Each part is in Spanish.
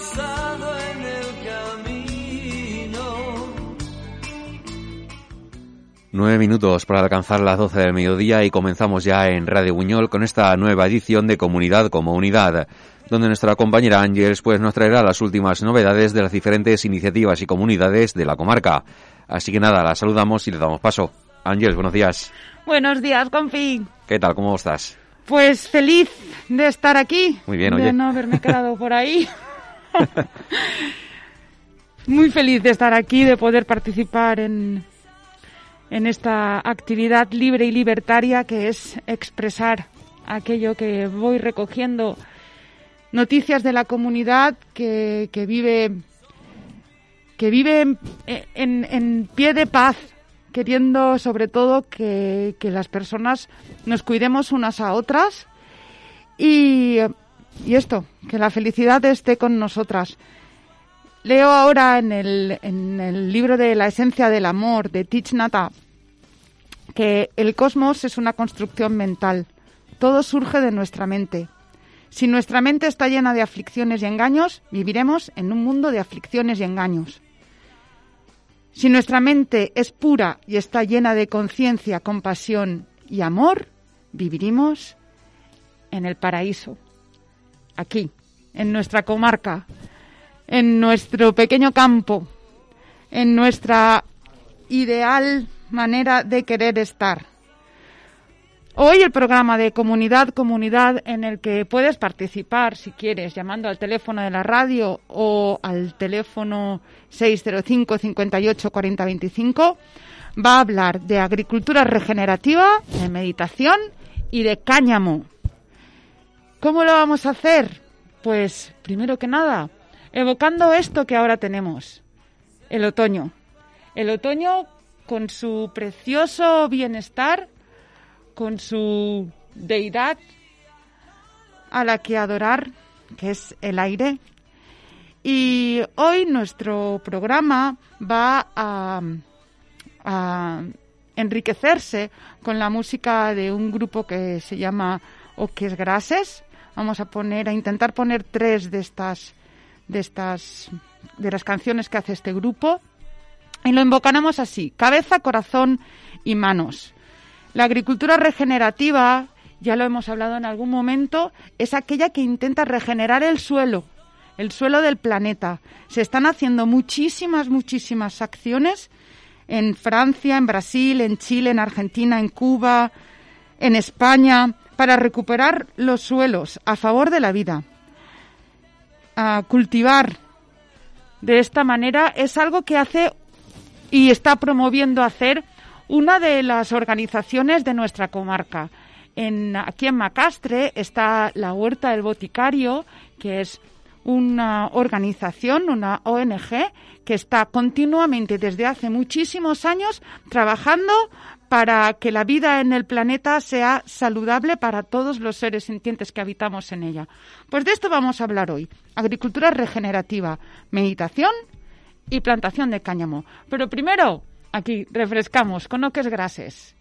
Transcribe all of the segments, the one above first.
passar. Nueve minutos para alcanzar las doce del mediodía y comenzamos ya en Radio Buñol con esta nueva edición de Comunidad como Unidad, donde nuestra compañera Ángeles pues nos traerá las últimas novedades de las diferentes iniciativas y comunidades de la comarca. Así que nada, la saludamos y le damos paso. Ángeles, buenos días. Buenos días, Confi. ¿Qué tal? ¿Cómo estás? Pues feliz de estar aquí. Muy bien, de oye. no haberme quedado por ahí. Muy feliz de estar aquí, de poder participar en, en esta actividad libre y libertaria que es expresar aquello que voy recogiendo, noticias de la comunidad que, que vive que vive en, en- pie de paz, queriendo sobre todo que, que las personas nos cuidemos unas a otras y, y esto, que la felicidad esté con nosotras. Leo ahora en el, en el libro de La esencia del amor de Thich Nhat Hanh que el cosmos es una construcción mental. Todo surge de nuestra mente. Si nuestra mente está llena de aflicciones y engaños, viviremos en un mundo de aflicciones y engaños. Si nuestra mente es pura y está llena de conciencia, compasión y amor, viviremos en el paraíso, aquí, en nuestra comarca, en nuestro pequeño campo, en nuestra ideal manera de querer estar. Hoy el programa de comunidad, comunidad en el que puedes participar si quieres llamando al teléfono de la radio o al teléfono 605 58 40 25 va a hablar de agricultura regenerativa, de meditación y de cáñamo. ¿Cómo lo vamos a hacer? Pues primero que nada, evocando esto que ahora tenemos, el otoño. El otoño con su precioso bienestar, con su deidad a la que adorar, que es el aire. Y hoy nuestro programa va a, enriquecerse con la música de un grupo que se llama Oques Grases. Vamos a poner, a intentar poner tres de estas, de estas, de las canciones que hace este grupo. Y lo invocaremos así, cabeza, corazón y manos. La agricultura regenerativa, ya lo hemos hablado en algún momento, es aquella que intenta regenerar el suelo, el suelo del planeta. Se están haciendo muchísimas, muchísimas acciones en Francia, en Brasil, en Chile, en Argentina, en Cuba, en España, para recuperar los suelos a favor de la vida. Cultivar de esta manera es algo que hace y está promoviendo hacer una de las organizaciones de nuestra comarca. En, aquí en Macastre está la Huerta del Boticario, que es una organización, una ONG, que está continuamente desde hace muchísimos años trabajando para que la vida en el planeta sea saludable para todos los seres sintientes que habitamos en ella. Pues de esto vamos a hablar hoy. Agricultura regenerativa, meditación y plantación de cáñamo. Pero primero, aquí refrescamos con oques grases.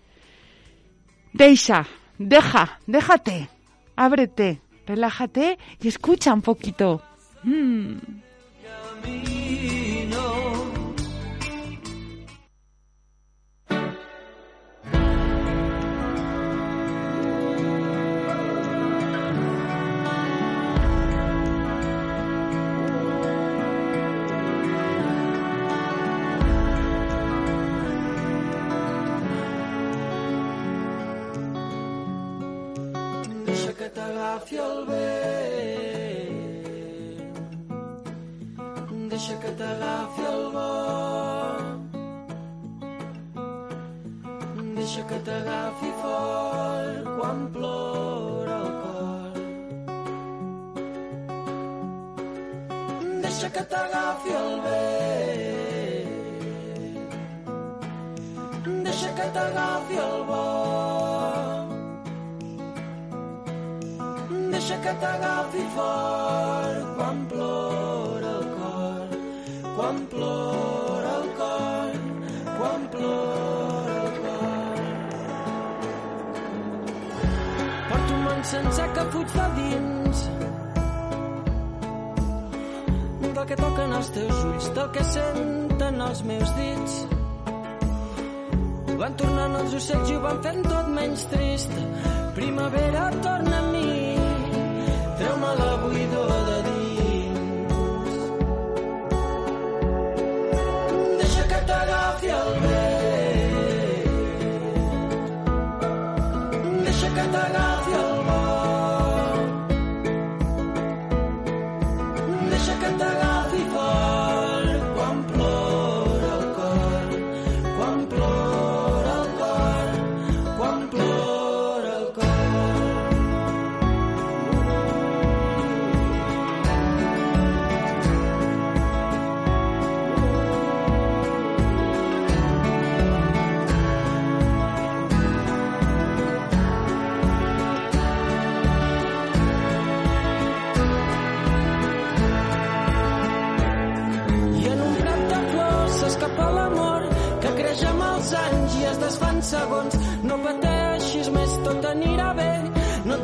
Deixa, deja, déjate, ábrete, relájate y escucha un poquito. Mm. T'agafi el vent. Deixa que t'agafi el vent. Deixa que t'agafi fort quan plora el cor. Deixa que t'agafi el vent. Deixa que t'agafi el vent. Deixa que t'agafi fort quan plora el cor. Quan plora el cor. Quan plora el cor. Porto un món sencer que fuig de dins del que toquen els teus ulls, del que senten els meus dits. Van tornant els ocells i ho van fent tot menys trist. Primavera, torna a mi, treu-me la buidor de dins.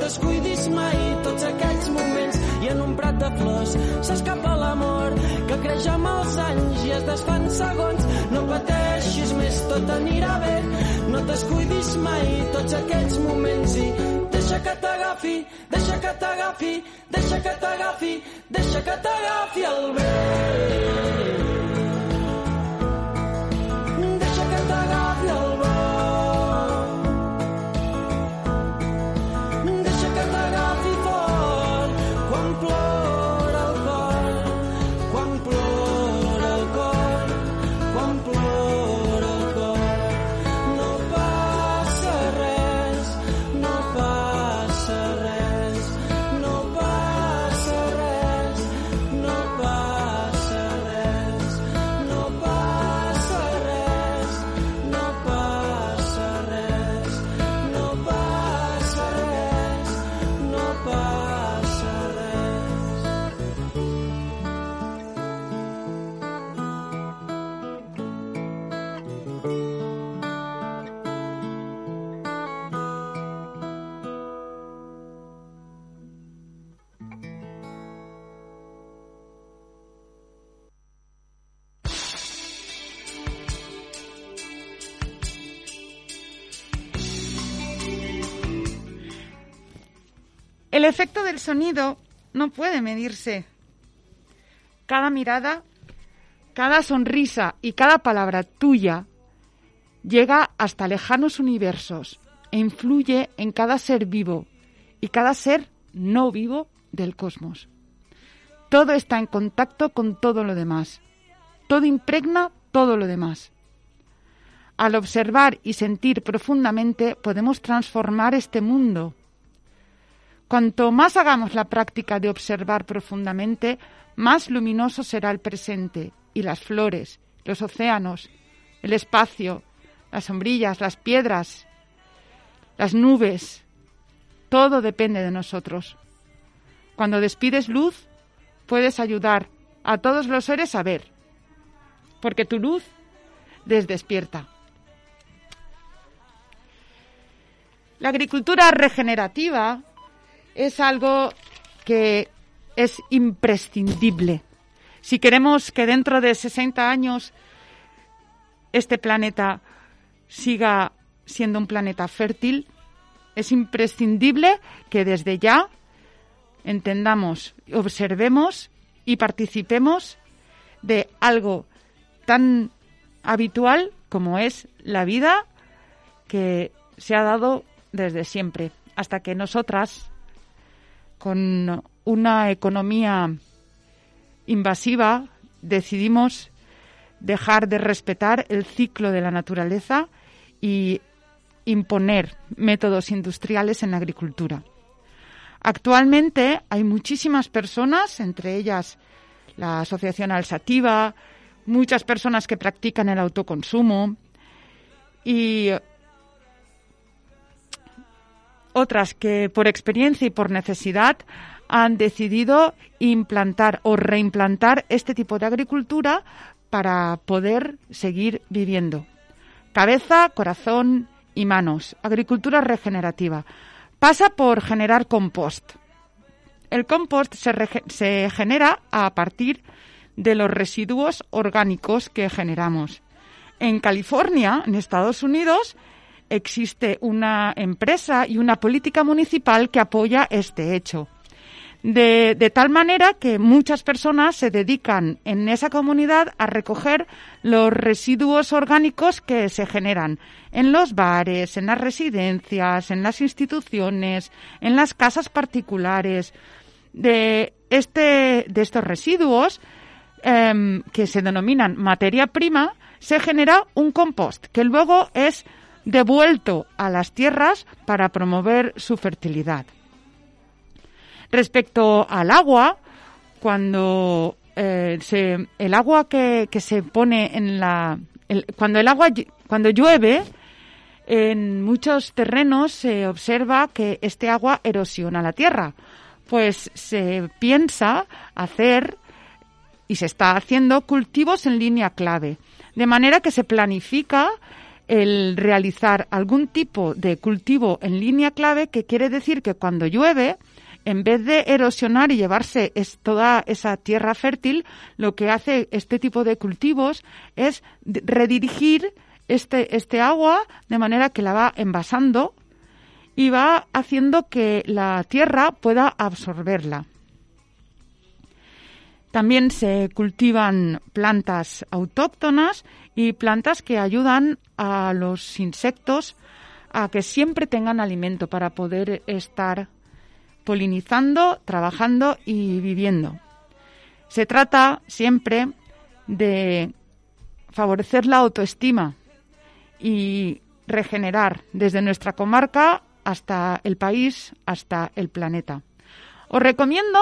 Descuidis mai tots aquells moments. I en un prat de flors s'escapa l'amor que creix amb els anys i es desfan segons. No pateixis més, tot anirà bé. No descuidis mai tots aquells moments i deixa que t'agafi, deixa que t'agafi, deixa que t'agafi, deixa que t'agafi el vent. El efecto del sonido no puede medirse. Cada mirada, cada sonrisa y cada palabra tuya llega hasta lejanos universos e influye en cada ser vivo y cada ser no vivo del cosmos. Todo está en contacto con todo lo demás. Todo impregna todo lo demás. Al observar y sentir profundamente podemos transformar este mundo. Cuanto más hagamos la práctica de observar profundamente, más luminoso será el presente y las flores, los océanos, el espacio, las sombrillas, las piedras, las nubes. Todo depende de nosotros. Cuando despides luz, puedes ayudar a todos los seres a ver, porque tu luz les despierta. La agricultura regenerativa es algo que es imprescindible. Si queremos que dentro de 60 años este planeta siga siendo un planeta fértil, es imprescindible que desde ya entendamos, observemos y participemos de algo tan habitual como es la vida que se ha dado desde siempre, hasta que nosotras con una economía invasiva, decidimos dejar de respetar el ciclo de la naturaleza y imponer métodos industriales en la agricultura. Actualmente hay muchísimas personas, entre ellas la Asociación Alsativa, muchas personas que practican el autoconsumo y otras que por experiencia y por necesidad han decidido implantar o reimplantar este tipo de agricultura para poder seguir viviendo. Cabeza, corazón y manos. Agricultura regenerativa. Pasa por generar compost. El compost se, se genera a partir de los residuos orgánicos que generamos. En California, en Estados Unidos, existe una empresa y una política municipal que apoya este hecho. De, tal manera que muchas personas se dedican en esa comunidad a recoger los residuos orgánicos que se generan en los bares, en las residencias, en las instituciones, en las casas particulares. De, este, de estos residuos em, que se denominan materia prima, se genera un compost que luego es devuelto a las tierras para promover su fertilidad. Respecto al agua, cuando eh, el agua que, que, se pone en la cuando el agua cuando llueve en muchos terrenos se observa que este agua erosiona la tierra, pues se piensa hacer y se está haciendo cultivos en línea clave, de manera que se planifica el realizar algún tipo de cultivo en línea clave, que quiere decir que cuando llueve, en vez de erosionar y llevarse toda esa tierra fértil, lo que hace este tipo de cultivos es redirigir este, este agua de manera que la va envasando y va haciendo que la tierra pueda absorberla. También se cultivan plantas autóctonas y plantas que ayudan a los insectos a que siempre tengan alimento para poder estar polinizando, trabajando y viviendo. Se trata siempre de favorecer la autoestima y regenerar desde nuestra comarca hasta el país, hasta el planeta. Os recomiendo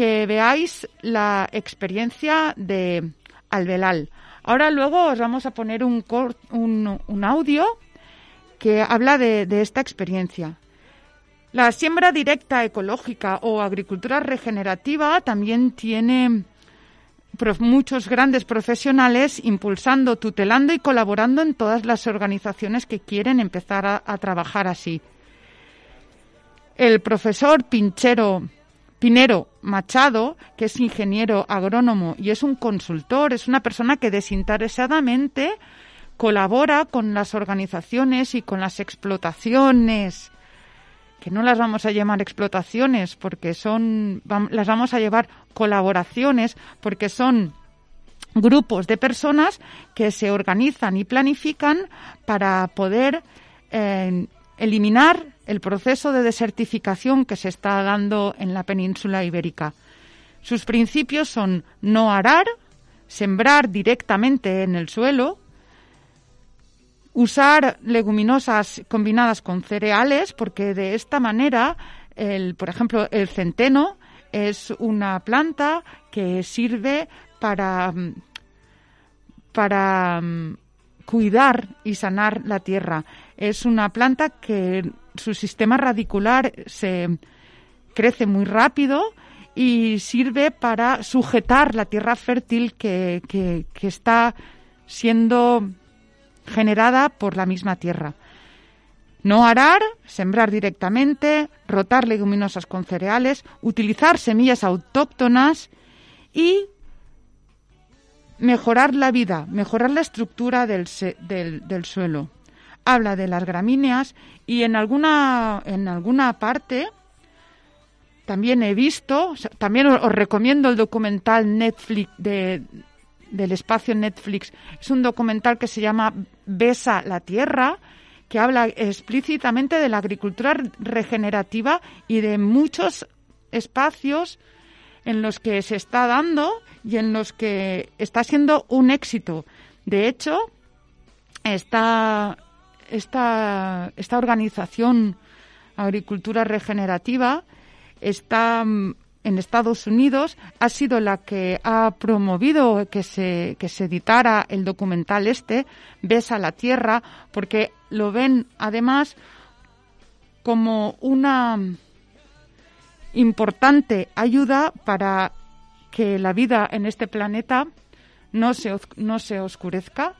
que veáis la experiencia de Albelal. Ahora luego os vamos a poner un, audio que habla de, de esta experiencia. La siembra directa ecológica o agricultura regenerativa también tiene muchos grandes profesionales impulsando, tutelando y colaborando en todas las organizaciones que quieren empezar a, a trabajar así. El profesor Pinchero Pinero Machado, que es ingeniero agrónomo y es un consultor, es una persona que desinteresadamente colabora con las organizaciones y con las explotaciones, que no las vamos a llamar explotaciones porque son, las vamos a llevar colaboraciones porque son grupos de personas que se organizan y planifican para poder eh, eliminar el proceso de desertificación que se está dando en la península ibérica. Sus principios son no arar, sembrar directamente en el suelo, usar leguminosas combinadas con cereales, porque de esta manera, por ejemplo, el centeno es una planta que sirve para, para mm, cuidar y sanar la tierra. Es una planta que su sistema radicular se crece muy rápido y sirve para sujetar la tierra fértil que, que, está siendo generada por la misma tierra. No arar, sembrar directamente, rotar leguminosas con cereales, utilizar semillas autóctonas y mejorar la vida, mejorar la estructura del, del, del suelo habla de las gramíneas y en alguna, en alguna parte también he visto, también os, recomiendo el documental Netflix de, del espacio Netflix. Es un documental que se llama Besa la Tierra, que habla explícitamente de la agricultura regenerativa y de muchos espacios en los que se está dando y en los que está siendo un éxito. De hecho, esta, esta, esta organización Agricultura Regenerativa está mm, en Estados Unidos ha sido la que ha promovido que se, que se editara el documental este, Besa la Tierra, porque lo ven además como una importante ayuda para que la vida en este planeta no se, no se oscurezca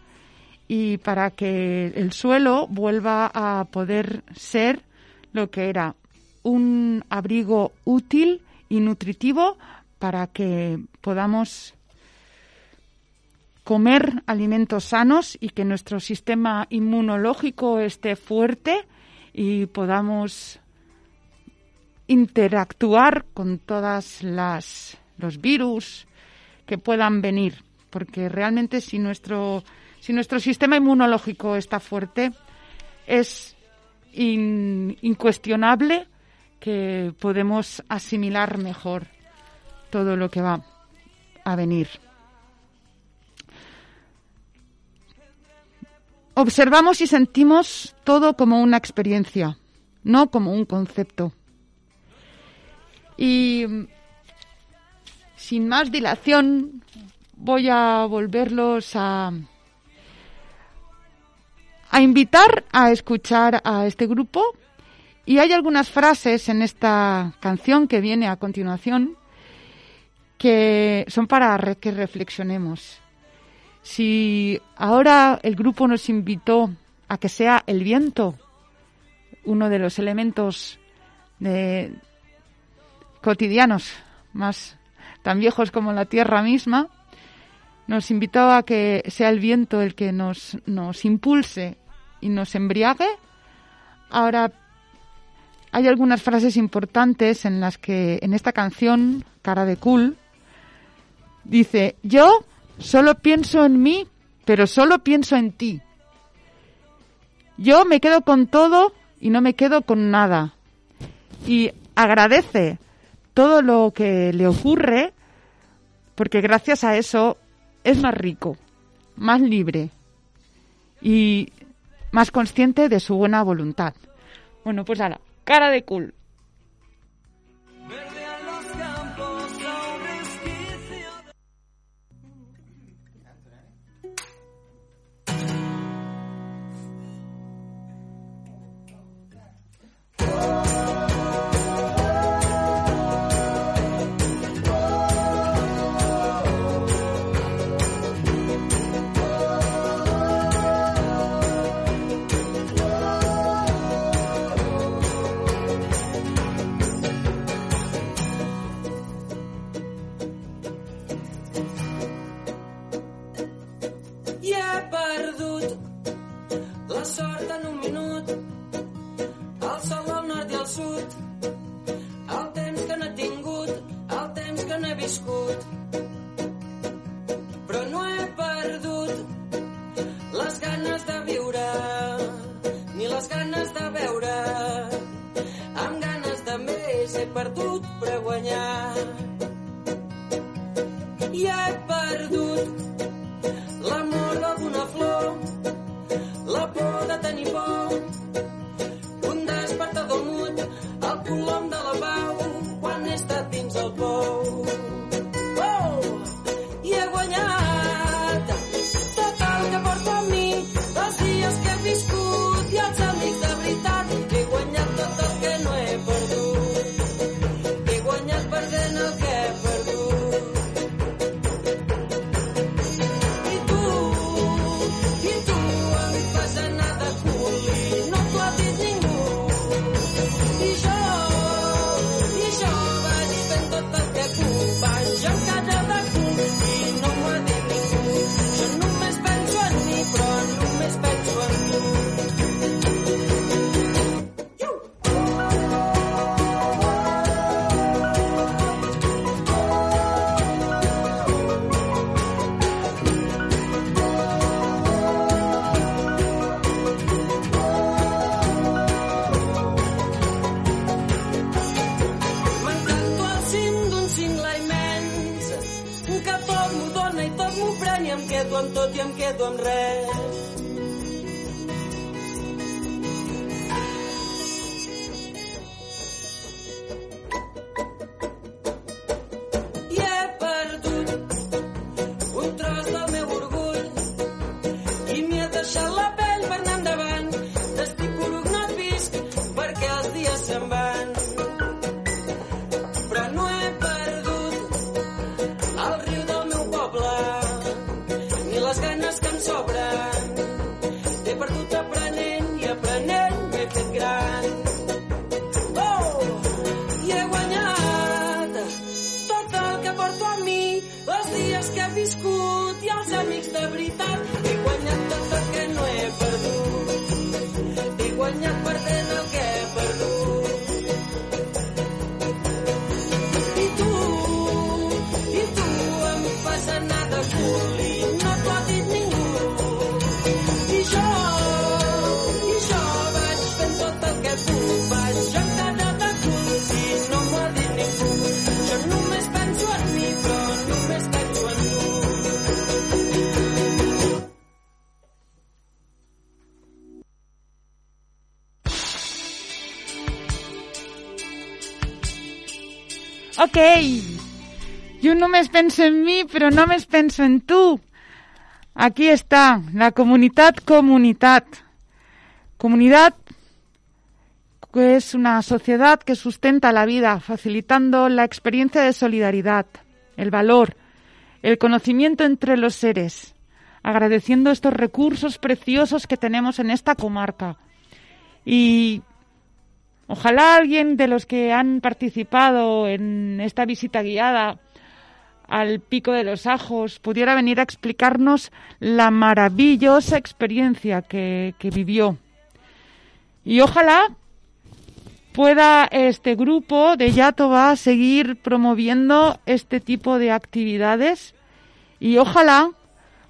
y para que el suelo vuelva a poder ser lo que era un abrigo útil y nutritivo para que podamos comer alimentos sanos y que nuestro sistema inmunológico esté fuerte y podamos interactuar con todas las los virus que puedan venir, porque realmente si nuestro si nuestro sistema inmunológico está fuerte es incuestionable que podemos asimilar mejor todo lo que va a venir. Observamos y sentimos todo como una experiencia, no como un concepto. Y sin más dilación voy a volverlos a, a invitar a escuchar a este grupo y hay algunas frases en esta canción que viene a continuación que son para que reflexionemos. Si ahora el grupo nos invitó a que sea el viento uno de los elementos de, cotidianos, más tan viejos como la tierra misma, nos invitó a que sea el viento el que nos, nos impulse y nos embriague. Ahora hay algunas frases importantes en las que en esta canción, Cara de Cool, dice, yo solo pienso en mí, pero solo pienso en ti. Yo me quedo con todo y no me quedo con nada. Y agradece todo lo que le ocurre porque gracias a eso es más rico, más libre y más consciente de su buena voluntad. Bueno, pues ahora, cara de cool. Ok, no me penso en mí, pero no me penso en tú. Aquí está, la comunidad comunidad. Comunidad que es una sociedad que sustenta la vida, facilitando la experiencia de solidaridad, el valor, el conocimiento entre los seres, agradeciendo estos recursos preciosos que tenemos en esta comarca. Y Ojalá alguien de los que han participado en esta visita guiada al Pico de los Ajos pudiera venir a explicarnos la maravillosa experiencia que, vivió. Y ojalá pueda este grupo de Yatoba seguir promoviendo este tipo de actividades y ojalá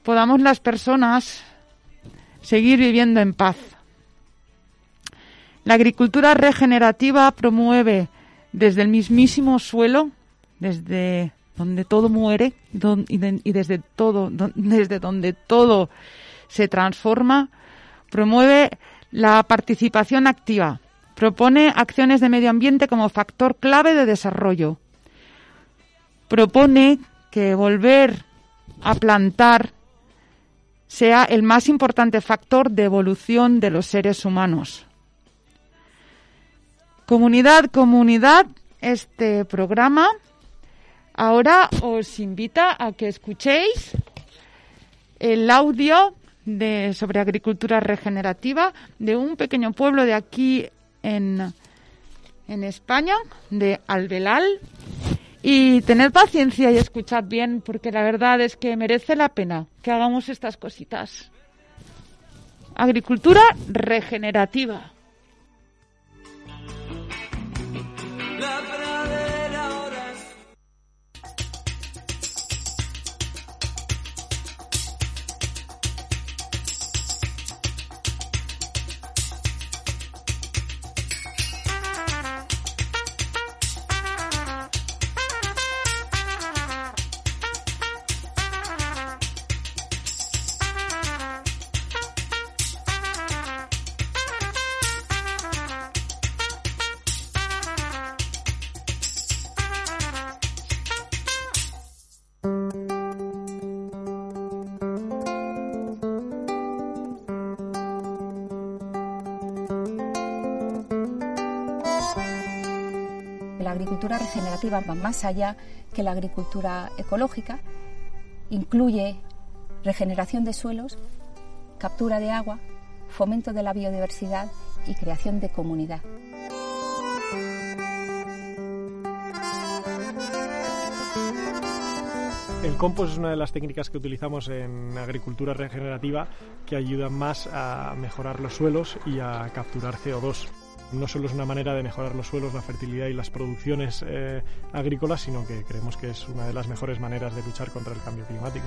podamos las personas seguir viviendo en paz. La agricultura regenerativa promueve desde el mismísimo suelo, desde donde todo muere y desde todo, desde donde todo se transforma, promueve la participación activa, propone acciones de medio ambiente como factor clave de desarrollo, propone que volver a plantar sea el más importante factor de evolución de los seres humanos. Comunidad, comunidad, este programa ahora os invita a que escuchéis el audio de, sobre agricultura regenerativa de un pequeño pueblo de aquí en, en España, de Albelal. Y tener paciencia y escuchad bien, porque la verdad es que merece la pena que hagamos estas cositas. Agricultura regenerativa. Regenerativa va más allá que la agricultura ecológica, incluye regeneración de suelos, captura de agua, fomento de la biodiversidad y creación de comunidad. El compost es una de las técnicas que utilizamos en agricultura regenerativa que ayudan más a mejorar los suelos y a capturar CO2 no solo es una manera de mejorar los suelos, la fertilidad y las producciones eh, agrícolas, sino que creemos que es una de las mejores maneras de luchar contra el cambio climático.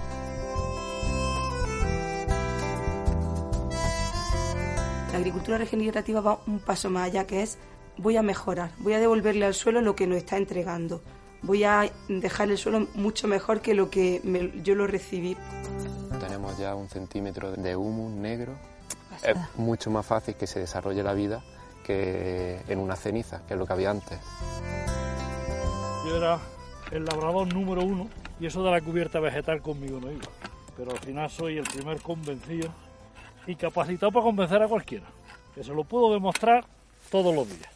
La agricultura regenerativa va un paso más allá, que es voy a mejorar, voy a devolverle al suelo lo que nos está entregando, voy a dejar el suelo mucho mejor que lo que yo lo recibí. tenemos ya un centímetro de humus negro, es mucho más fácil que se desarrolle la vida que en una ceniza, que es lo que había antes. Yo era el labrador número uno y eso de la cubierta vegetal conmigo no iba. Pero al final soy el primer convencido y capacitado para convencer a cualquiera. Que se lo puedo demostrar todos los días.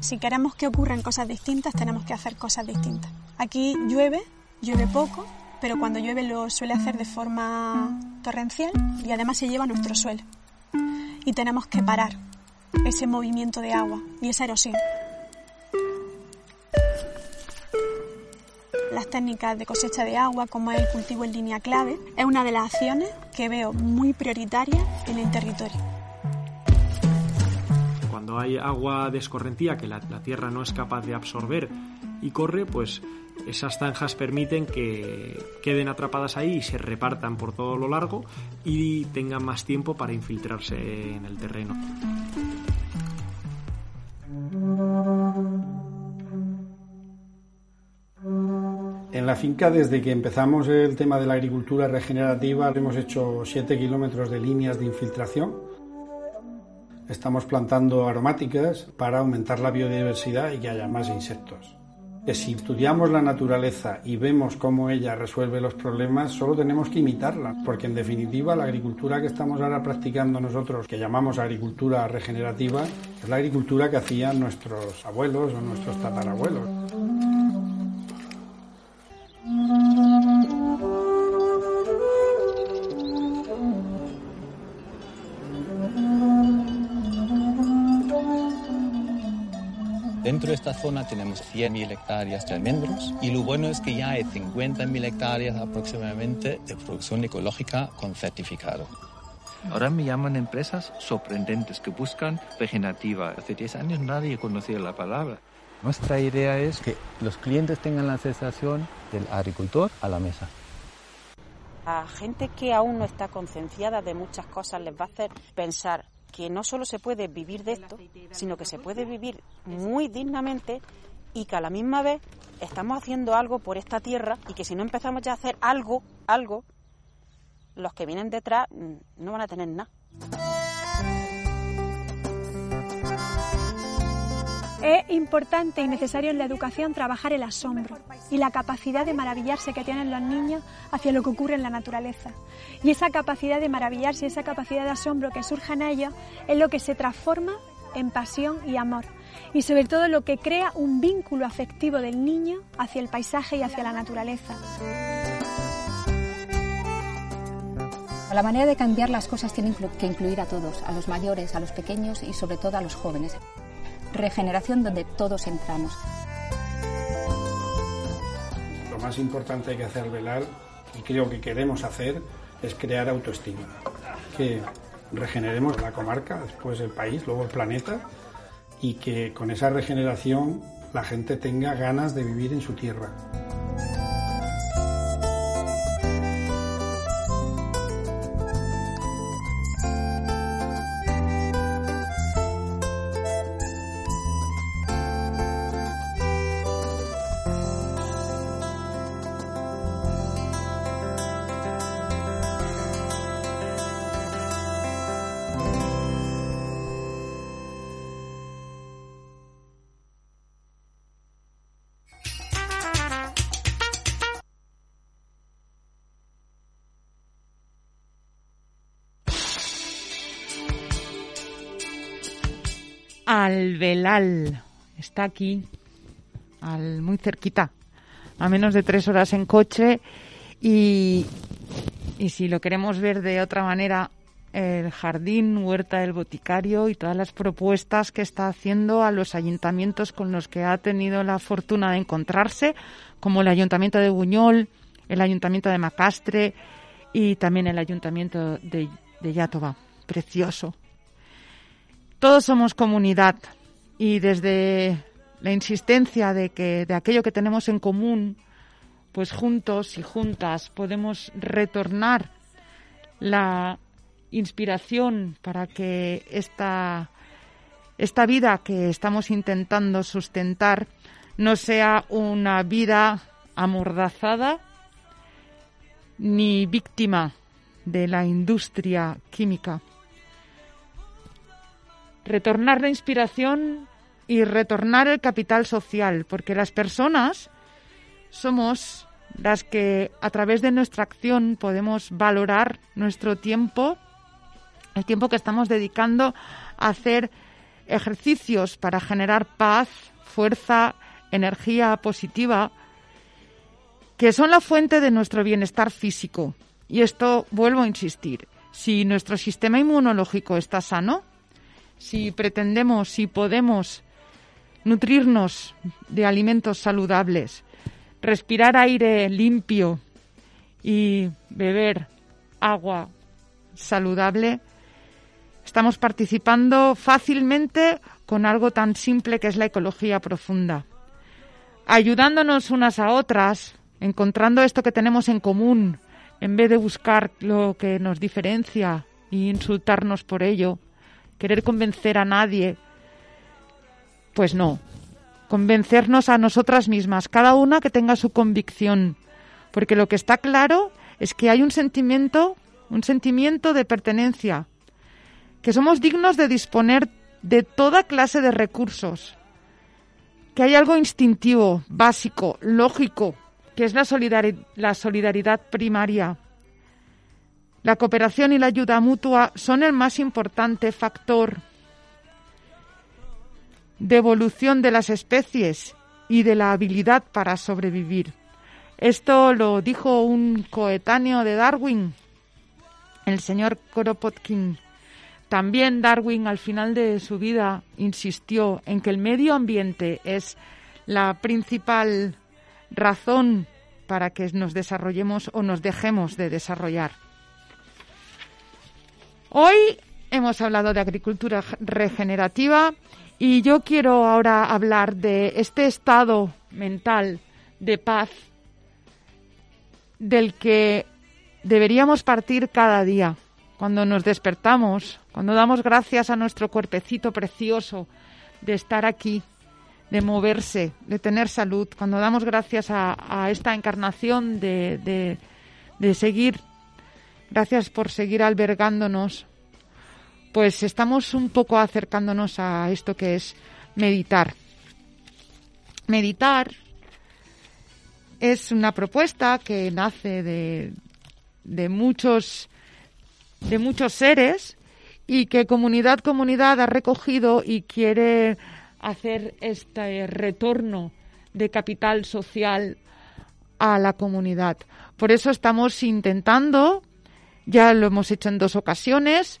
Si queremos que ocurran cosas distintas, tenemos que hacer cosas distintas. Aquí llueve, llueve poco, pero cuando llueve lo suele hacer de forma torrencial y además se lleva nuestro suelo. Y tenemos que parar ese movimiento de agua y esa erosión. Las técnicas de cosecha de agua, como el cultivo en línea clave, es una de las acciones que veo muy prioritarias en el territorio. Cuando hay agua de escorrentía que la, la tierra no es capaz de absorber y corre, pues esas zanjas permiten que queden atrapadas ahí y se repartan por todo lo largo y tengan más tiempo para infiltrarse en el terreno. En la finca, desde que empezamos el tema de la agricultura regenerativa, hemos hecho 7 kilómetros de líneas de infiltración. Estamos plantando aromáticas para aumentar la biodiversidad y que haya más insectos. Que si estudiamos la naturaleza y vemos cómo ella resuelve los problemas, solo tenemos que imitarla, porque en definitiva la agricultura que estamos ahora practicando nosotros, que llamamos agricultura regenerativa, es la agricultura que hacían nuestros abuelos o nuestros tatarabuelos. Esta zona tenemos 100.000 hectáreas de almendros y lo bueno es que ya hay 50.000 hectáreas aproximadamente de producción ecológica con certificado. Ahora me llaman empresas sorprendentes que buscan regenerativa. Hace 10 años nadie conocía la palabra. Nuestra idea es que los clientes tengan la sensación del agricultor a la mesa. A gente que aún no está concienciada de muchas cosas les va a hacer pensar que no solo se puede vivir de esto, sino que se puede vivir muy dignamente y que a la misma vez estamos haciendo algo por esta tierra y que si no empezamos ya a hacer algo, algo, los que vienen detrás mm, no van a tener nada. Es importante y necesario en la educación trabajar el asombro y la capacidad de maravillarse que tienen los niños hacia lo que ocurre en la naturaleza. Y esa capacidad de maravillarse, esa capacidad de asombro que surge en ellos es lo que se transforma en pasión y amor. Y sobre todo lo que crea un vínculo afectivo del niño hacia el paisaje y hacia la naturaleza. La manera de cambiar las cosas tiene que incluir a todos, a los mayores, a los pequeños y sobre todo a los jóvenes regeneración donde todos entramos. Lo más importante que hacer velar, y creo que queremos hacer, es crear autoestima. Que regeneremos la comarca, después el país, luego el planeta, y que con esa regeneración la gente tenga ganas de vivir en su tierra. Alvelal. Está aquí, al, muy cerquita, a menos de tres horas en coche. Y, y si lo queremos ver de otra manera, el jardín, huerta del boticario y todas las propuestas que está haciendo a los ayuntamientos con los que ha tenido la fortuna de encontrarse, como el ayuntamiento de Buñol, el ayuntamiento de Macastre y también el ayuntamiento de, de Yátova. Precioso. Todos somos comunidad y desde la insistencia de que de aquello que tenemos en común, pues juntos y juntas podemos retornar la inspiración para que esta, esta vida que estamos intentando sustentar no sea una vida amordazada ni víctima de la industria química. Retornar la inspiración y retornar el capital social, porque las personas somos las que a través de nuestra acción podemos valorar nuestro tiempo, el tiempo que estamos dedicando a hacer ejercicios para generar paz, fuerza, energía positiva, que son la fuente de nuestro bienestar físico. Y esto vuelvo a insistir, si nuestro sistema inmunológico está sano, si pretendemos, si podemos nutrirnos de alimentos saludables, respirar aire limpio y beber agua saludable, estamos participando fácilmente con algo tan simple que es la ecología profunda. Ayudándonos unas a otras, encontrando esto que tenemos en común, en vez de buscar lo que nos diferencia e insultarnos por ello, querer convencer a nadie, pues no, convencernos a nosotras mismas, cada una que tenga su convicción, porque lo que está claro es que hay un sentimiento, un sentimiento de pertenencia, que somos dignos de disponer de toda clase de recursos, que hay algo instintivo, básico, lógico, que es la, la solidaridad primaria. La cooperación y la ayuda mutua son el más importante factor de evolución de las especies y de la habilidad para sobrevivir. Esto lo dijo un coetáneo de Darwin, el señor Koropotkin. También Darwin al final de su vida insistió en que el medio ambiente es la principal razón para que nos desarrollemos o nos dejemos de desarrollar. Hoy hemos hablado de agricultura regenerativa y yo quiero ahora hablar de este estado mental de paz del que deberíamos partir cada día, cuando nos despertamos, cuando damos gracias a nuestro cuerpecito precioso de estar aquí, de moverse, de tener salud, cuando damos gracias a, esta encarnación de, de seguir, gracias por seguir albergándonos, pues estamos un poco acercándonos a esto que es meditar. Meditar es una propuesta que nace de, de muchos de muchos seres y que comunidad comunidad ha recogido y quiere hacer este retorno de capital social a la comunidad. Por eso estamos intentando, ya lo hemos hecho en dos ocasiones,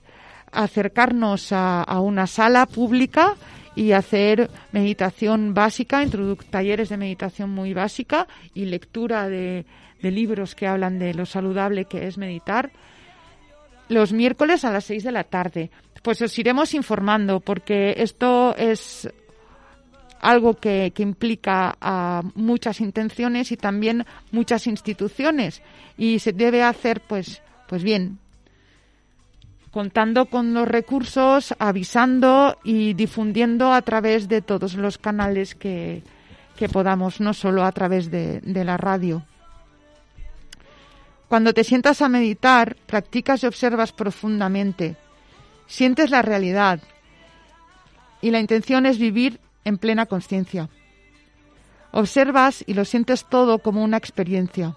acercarnos a, una sala pública y hacer meditación básica, talleres de meditación muy básica y lectura de, libros que hablan de lo saludable que es meditar los miércoles a las seis de la tarde. Pues os iremos informando porque esto es algo que, que, implica a muchas intenciones y también muchas instituciones y se debe hacer pues pues bien contando con los recursos, avisando y difundiendo a través de todos los canales que, podamos, no solo a través de, de la radio. Cuando te sientas a meditar, practicas y observas profundamente, sientes la realidad y la intención es vivir en plena conciencia. Observas y lo sientes todo como una experiencia.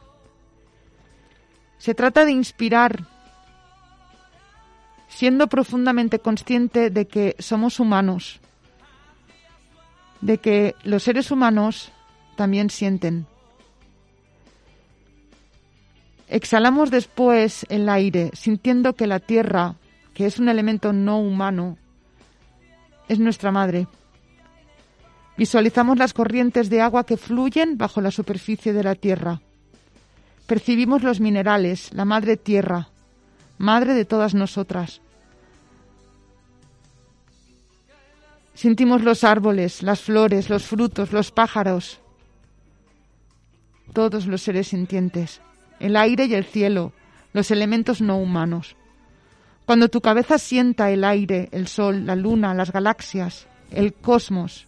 Se trata de inspirar siendo profundamente consciente de que somos humanos, de que los seres humanos también sienten. Exhalamos después el aire, sintiendo que la tierra, que es un elemento no humano, es nuestra madre. Visualizamos las corrientes de agua que fluyen bajo la superficie de la tierra. Percibimos los minerales, la madre tierra, madre de todas nosotras. Sentimos los árboles, las flores, los frutos, los pájaros, todos los seres sintientes, el aire y el cielo, los elementos no humanos. Cuando tu cabeza sienta el aire, el sol, la luna, las galaxias, el cosmos,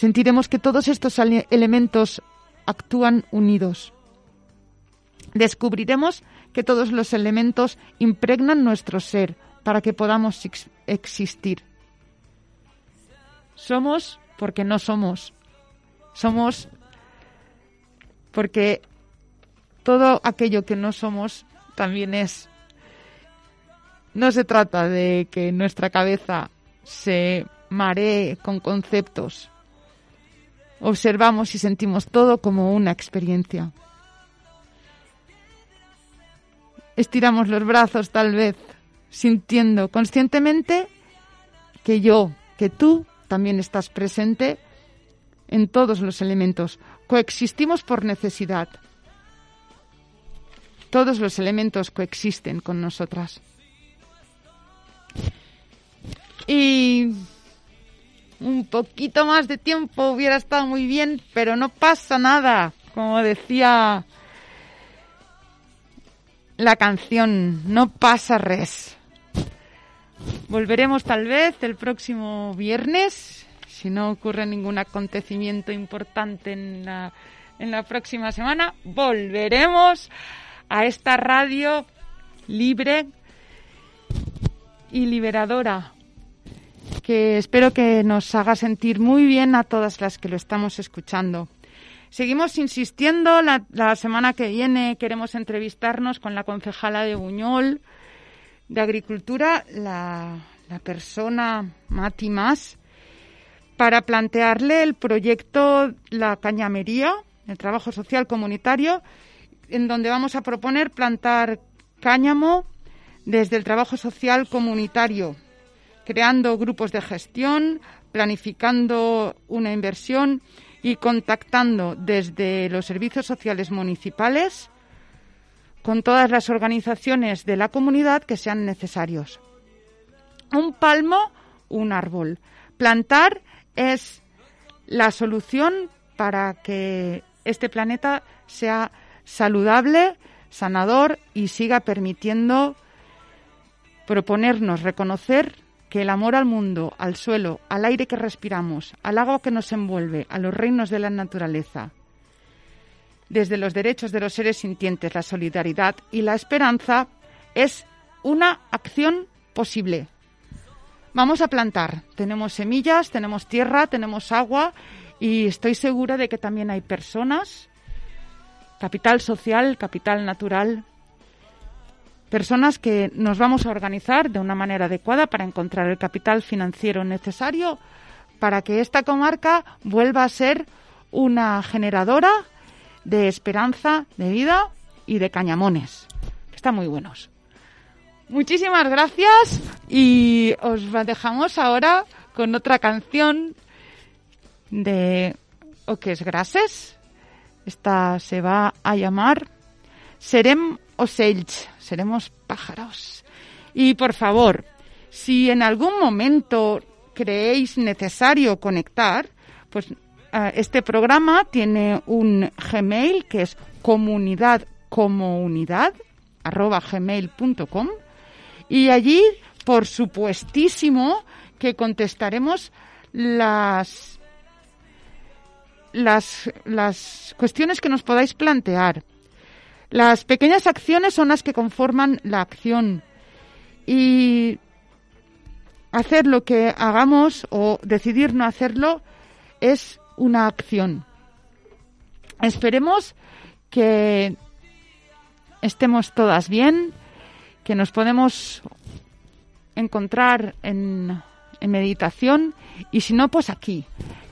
sentiremos que todos estos elementos actúan unidos. Descubriremos que todos los elementos impregnan nuestro ser para que podamos existir. Somos porque no somos. Somos porque todo aquello que no somos también es. No se trata de que nuestra cabeza se maree con conceptos. Observamos y sentimos todo como una experiencia. Estiramos los brazos tal vez, sintiendo conscientemente que yo, que tú, también estás presente en todos los elementos. Coexistimos por necesidad. Todos los elementos coexisten con nosotras. Y un poquito más de tiempo hubiera estado muy bien, pero no pasa nada. Como decía la canción, no pasa res. Volveremos tal vez el próximo viernes, si no ocurre ningún acontecimiento importante en la, en la próxima semana. Volveremos a esta radio libre y liberadora espero que nos haga sentir muy bien a todas las que lo estamos escuchando. Seguimos insistiendo, la, la semana que viene queremos entrevistarnos con la concejala de Buñol de Agricultura, la, la persona Mati Más, para plantearle el proyecto La Cañamería, el trabajo social comunitario, en donde vamos a proponer plantar cáñamo desde el trabajo social comunitario, creando grupos de gestión, planificando una inversión y contactando desde los servicios sociales municipales con todas las organizaciones de la comunidad que sean necesarios. Un palmo, un árbol. Plantar es la solución para que este planeta sea saludable, sanador y siga permitiendo proponernos reconocer que el amor al mundo, al suelo, al aire que respiramos, al agua que nos envuelve, a los reinos de la naturaleza, desde los derechos de los seres sintientes, la solidaridad y la esperanza, es una acción posible. Vamos a plantar. Tenemos semillas, tenemos tierra, tenemos agua y estoy segura de que también hay personas, capital social, capital natural, personas que nos vamos a organizar de una manera adecuada para encontrar el capital financiero necesario para que esta comarca vuelva a ser una generadora de esperanza, de vida y de cañamones. Están muy buenos. Muchísimas gracias y os dejamos ahora con otra canción de Oques Grases. Esta se va a llamar Serem Ocells seremos pájaros. Y por favor, si en algún momento creéis necesario conectar, pues eh, este programa tiene un Gmail que es comunidad arroba gmail.com y allí, por supuestísimo, que contestaremos las, las, las cuestiones que nos podáis plantear. Las pequeñas acciones son las que conforman la acción y hacer lo que hagamos o decidir no hacerlo es una acción. Esperemos que estemos todas bien, que nos podemos encontrar en, en, meditación y si no, pues aquí,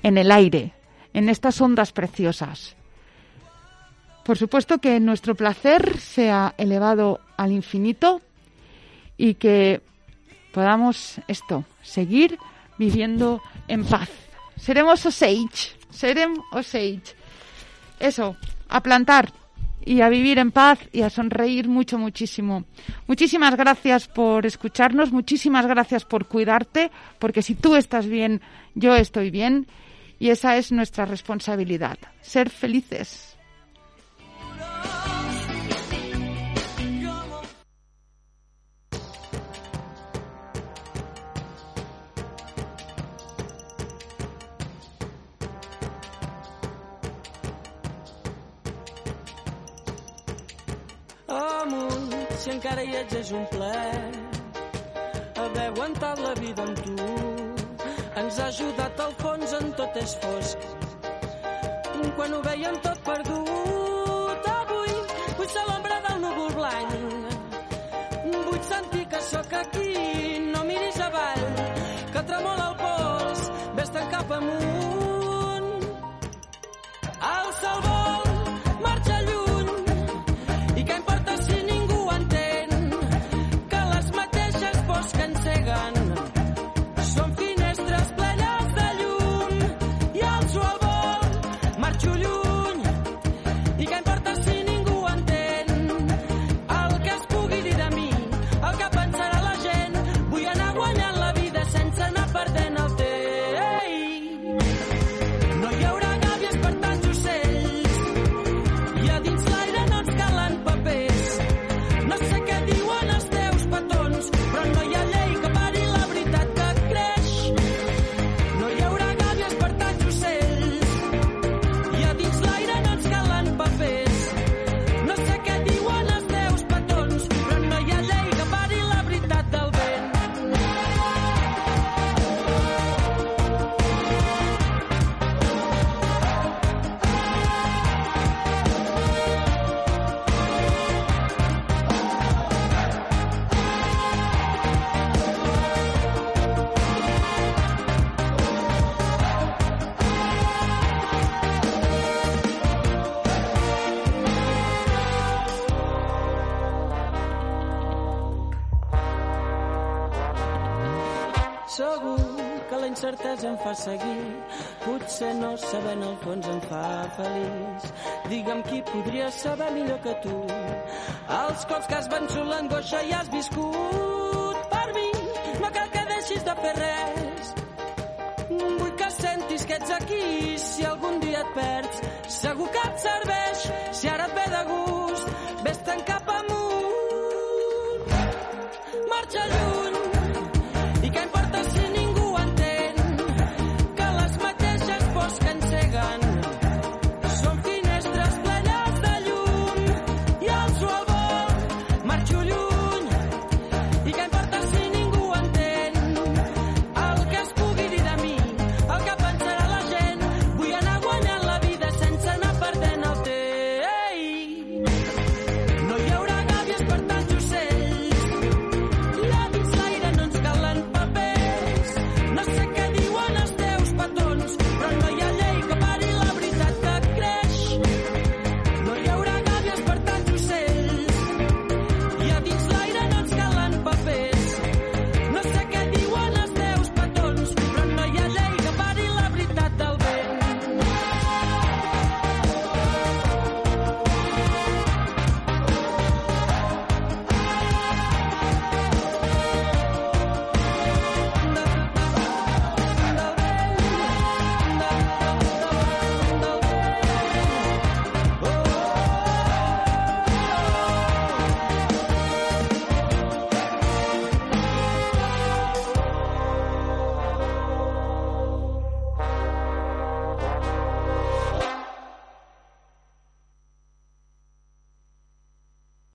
en el aire, en estas ondas preciosas. Por supuesto que nuestro placer sea elevado al infinito y que podamos esto, seguir viviendo en paz. Seremos Osage, seremos Osage. Eso, a plantar y a vivir en paz y a sonreír mucho, muchísimo. Muchísimas gracias por escucharnos, muchísimas gracias por cuidarte, porque si tú estás bien, yo estoy bien y esa es nuestra responsabilidad, ser felices. Encara hi ets és un plaer. Haver aguantat la vida amb tu ens ha ajudat al fons en tot és fosc. Quan ho veiem tot perdut, avui vull ser l'ombra del núvol blanc. Vull sentir que sóc aquí, no sabent el fons em fa feliç. Digue'm qui podria saber millor que tu els cops que has vençut l'angoixa i has viscut per mi. No cal que deixis de fer res. Vull que sentis que ets aquí si algun dia et perds. Segur que et serveix